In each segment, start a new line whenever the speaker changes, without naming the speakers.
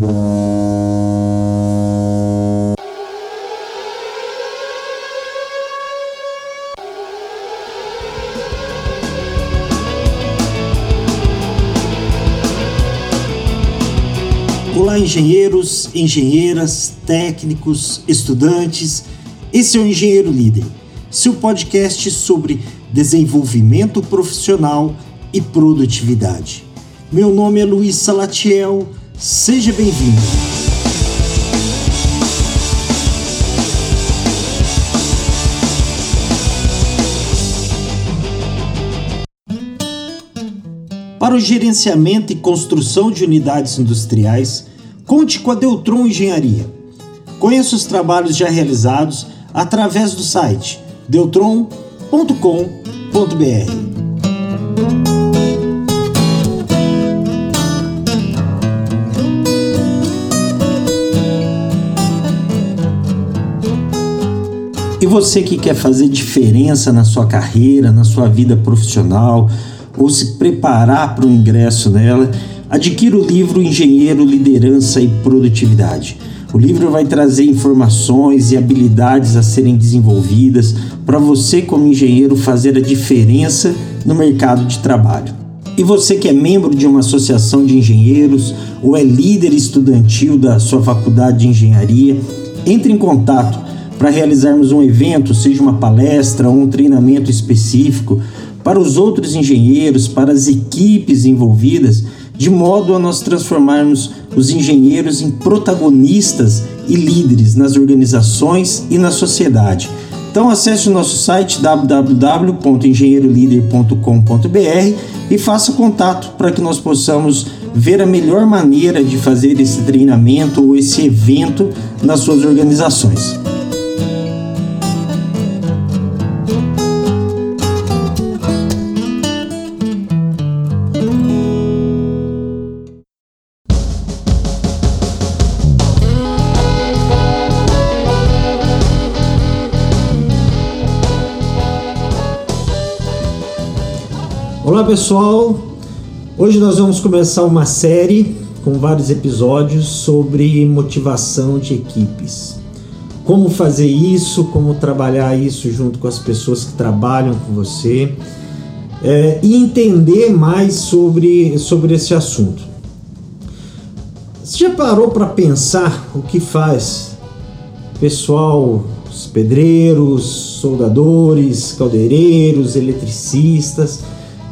Olá, engenheiros, engenheiras, técnicos, estudantes. Esse é o Engenheiro Líder, seu podcast sobre desenvolvimento profissional e produtividade. Meu nome é Luiz Salatiel, seja bem-vindo. Para o gerenciamento e construção de unidades industriais, conte com a Deltron Engenharia. Conheça os trabalhos já realizados através do site deltron.com.br. E você que quer fazer diferença na sua carreira, na sua vida profissional, ou se preparar para o ingresso nela, adquira o livro Engenheiro, Liderança e Produtividade. O livro vai trazer informações e habilidades a serem desenvolvidas para você, como engenheiro, fazer a diferença no mercado de trabalho. E você que é membro de uma associação de engenheiros ou é líder estudantil da sua faculdade de engenharia, entre em contato para realizarmos um evento, seja uma palestra ou um treinamento específico para os outros engenheiros, para as equipes envolvidas, de modo a nós transformarmos os engenheiros em protagonistas e líderes nas organizações e na sociedade. Então acesse o nosso site www.engenheirolider.com.br e faça contato para que nós possamos ver a melhor maneira de fazer esse treinamento ou esse evento nas suas organizações. Olá pessoal, hoje nós vamos começar uma série com vários episódios sobre motivação de equipes. Como fazer isso, como trabalhar isso junto com as pessoas que trabalham com você é, e entender mais sobre, sobre esse assunto. Você já parou para pensar o que faz pessoal, os pedreiros, soldadores, caldeireiros, eletricistas?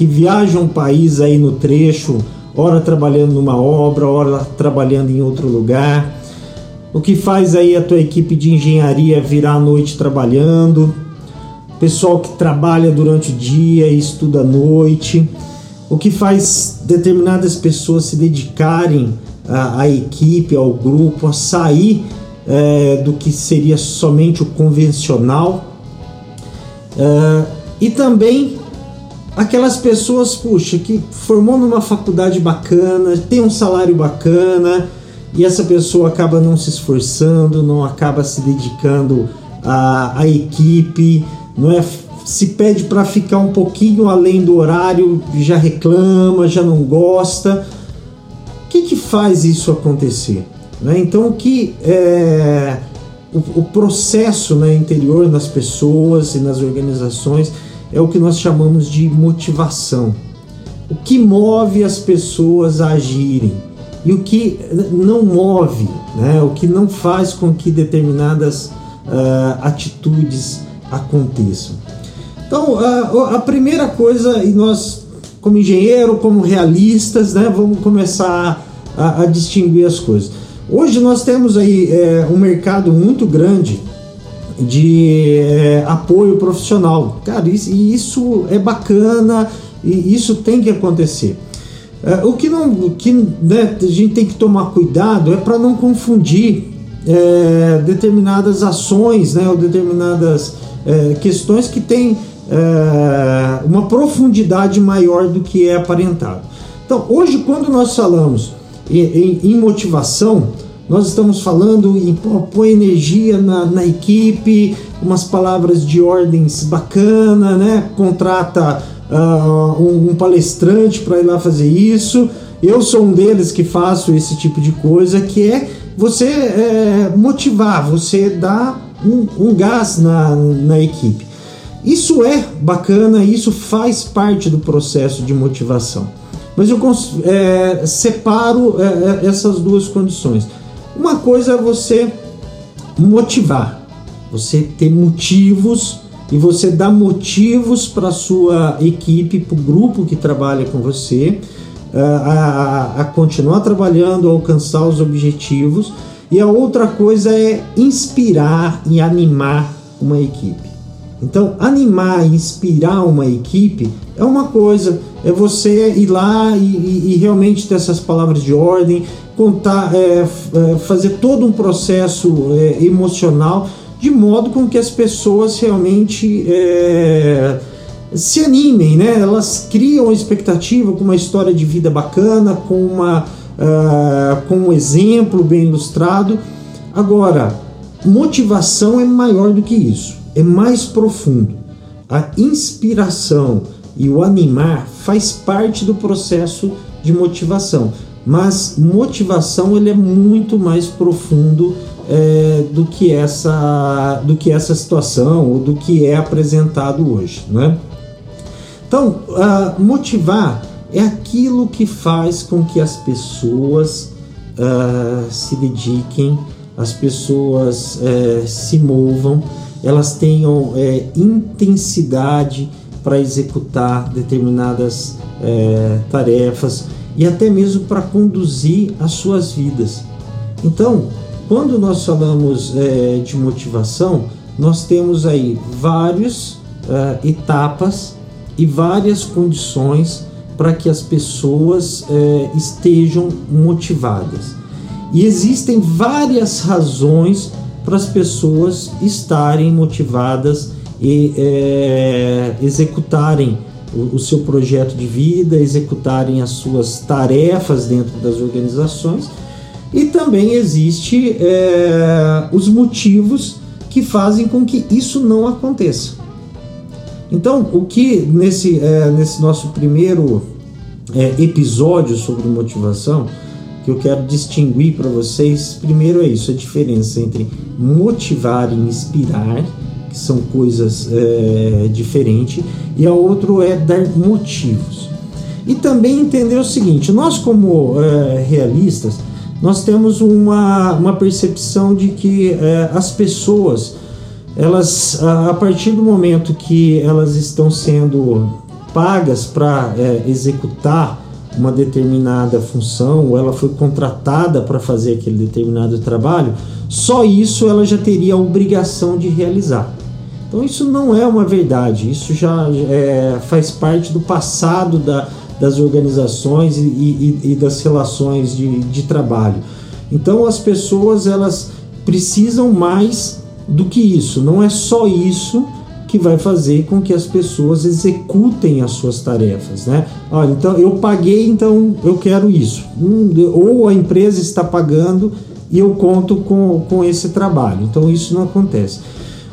Que viajam o país aí no trecho, ora trabalhando numa obra, ora trabalhando em outro lugar. O que faz aí a tua equipe de engenharia virar a noite trabalhando, pessoal que trabalha durante o dia e estuda à noite, o que faz determinadas pessoas se dedicarem à, à equipe, ao grupo, a sair é, do que seria somente o convencional. É, e também aquelas pessoas, puxa, que formou numa faculdade bacana, tem um salário bacana e essa pessoa acaba não se esforçando, não acaba se dedicando à, à equipe, não é? Se pede para ficar um pouquinho além do horário, já reclama, já não gosta. O que, que faz isso acontecer? Né? Então, o que é, o, o processo né, interior nas pessoas e nas organizações é o que nós chamamos de motivação. O que move as pessoas a agirem e o que não move, né? o que não faz com que determinadas uh, atitudes aconteçam. Então, uh, a primeira coisa, e nós, como engenheiro, como realistas, né, vamos começar a, a distinguir as coisas. Hoje nós temos aí é, um mercado muito grande de é, apoio profissional. Cara, isso, isso é bacana e isso tem que acontecer. É, o que, não, o que né, a gente tem que tomar cuidado é para não confundir é, determinadas ações né, ou determinadas questões que têm uma profundidade maior do que é aparentado. Então, hoje, quando nós falamos em, em, em motivação, nós estamos falando em pôr energia na, na equipe, umas palavras de ordens bacana, né? Contrata uh, um, um, palestrante para ir lá fazer isso Eu sou um deles que faço esse tipo de coisa, que é você é, motivar, você dar um, um gás na, na equipe. Isso é bacana, isso faz parte do processo de motivação. Mas eu é, separo é, é, essas duas condições. Uma coisa é você motivar, você ter motivos e você dar motivos para sua equipe, para o grupo que trabalha com você, é, a, a, a continuar trabalhando, a alcançar os objetivos. E a outra coisa é inspirar e animar uma equipe. Então, animar e inspirar uma equipe é uma coisa, é você ir lá e, e, e realmente ter essas palavras de ordem, contar, é, é, fazer todo um processo é, emocional de modo com que as pessoas realmente é, se animem, né? Elas criam expectativa com uma história de vida bacana, com uma uh, com um exemplo bem ilustrado. Agora, motivação é maior do que isso é mais profundo. A inspiração e o animar faz parte do processo de motivação, mas motivação ele é muito mais profundo é, do que essa do que essa situação ou do que é apresentado hoje, né? Então, uh, motivar é aquilo que faz com que as pessoas uh, se dediquem, as pessoas uh, se movam elas tenham é, intensidade para executar determinadas é, tarefas e até mesmo para conduzir as suas vidas. Então, quando nós falamos é, de motivação, nós temos aí várias é, etapas e várias condições para que as pessoas é, estejam motivadas. E existem várias razões para as pessoas estarem motivadas e é, executarem o, o, seu projeto de vida, executarem as suas tarefas dentro das organizações. E também existe é, os motivos que fazem com que isso não aconteça. Então, o que nesse, é, nesse nosso primeiro é, episódio sobre motivação, que eu quero distinguir para vocês, primeiro é isso, a diferença entre motivar e inspirar, que são coisas é, diferentes, e a outro é dar motivos. E também entender o seguinte, nós como é, realistas, nós temos uma, uma percepção de que é, as pessoas, elas, a partir do momento que elas estão sendo pagas para executar uma determinada função ou ela foi contratada para fazer aquele determinado trabalho, só isso ela já teria a obrigação de realizar. Então isso não é uma verdade, isso já é, faz parte do passado da, das organizações e, e, e das relações de, de trabalho. Então as pessoas elas precisam mais do que isso, não é só isso que vai fazer com que as pessoas executem as suas tarefas, né? Olha, então eu paguei, então eu quero isso. ou a empresa está pagando e eu conto com, com esse trabalho. Então isso não acontece.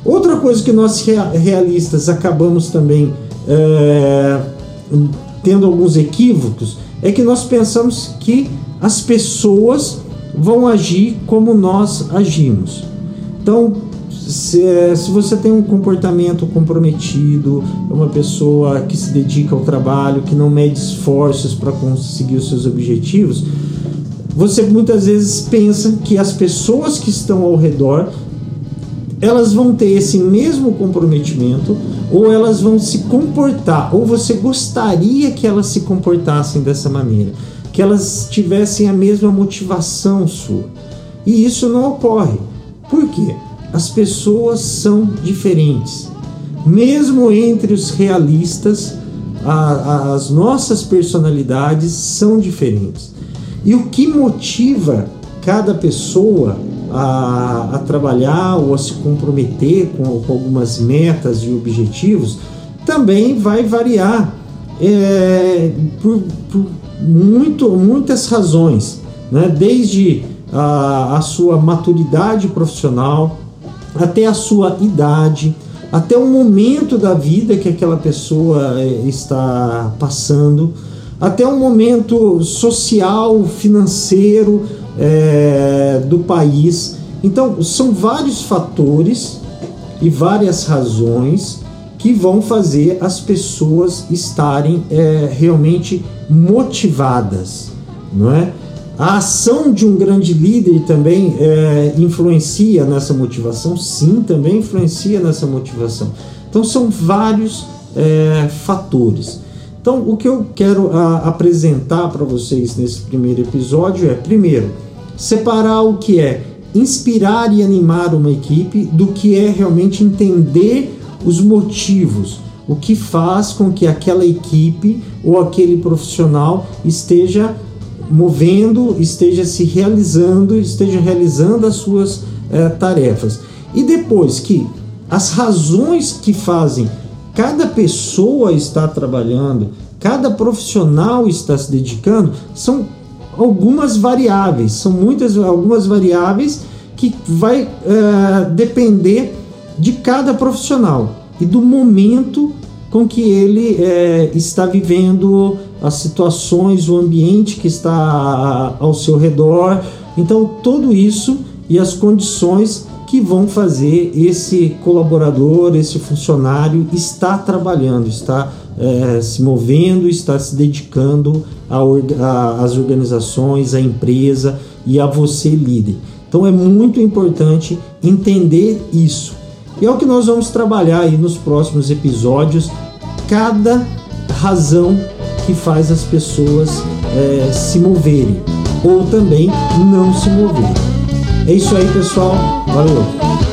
Outra coisa que nós realistas acabamos também é, tendo alguns equívocos é que nós pensamos que as pessoas vão agir como nós agimos. Então, se, se você tem um comportamento comprometido, é uma pessoa que se dedica ao trabalho, que não mede esforços para conseguir os seus objetivos, você muitas vezes pensa que as pessoas que estão ao redor elas vão ter esse mesmo comprometimento ou elas vão se comportar ou você gostaria que elas se comportassem dessa maneira, que elas tivessem a mesma motivação sua. E isso não ocorre. Por quê? As pessoas são diferentes. Mesmo entre os realistas, a, a, as nossas personalidades são diferentes. E o que motiva cada pessoa a, a trabalhar ou a se comprometer com, com, algumas metas e objetivos também vai variar é, por, por muito, muitas razões, né? desde a, a sua maturidade profissional, até a sua idade, até o momento da vida que aquela pessoa eh, está passando, até um momento social, financeiro é, do país. Então, são vários fatores e várias razões que vão fazer as pessoas estarem é, realmente motivadas, não é? A ação de um grande líder também é, influencia nessa motivação? Sim, também influencia nessa motivação. Então, são vários é, fatores. Então, o que eu quero a, apresentar para vocês nesse primeiro episódio é, primeiro, separar o que é inspirar e animar uma equipe do que é realmente entender os motivos, o que faz com que aquela equipe ou aquele profissional esteja movendo, esteja se realizando, esteja realizando as suas é, tarefas. E depois que as razões que fazem cada pessoa estar trabalhando, cada profissional está se dedicando, são algumas variáveis, são muitas algumas variáveis que vai é, depender de cada profissional e do momento com que ele é, está vivendo as situações, o ambiente que está ao seu redor. Então, tudo isso e as condições que vão fazer esse colaborador, esse funcionário estar trabalhando, estar é, se movendo, estar se dedicando às organizações, à empresa e a você, líder. Então é muito importante entender isso. E é o que nós vamos trabalhar aí nos próximos episódios, cada razão que faz as pessoas é, se moverem ou também não se moverem. É isso aí, pessoal. Valeu!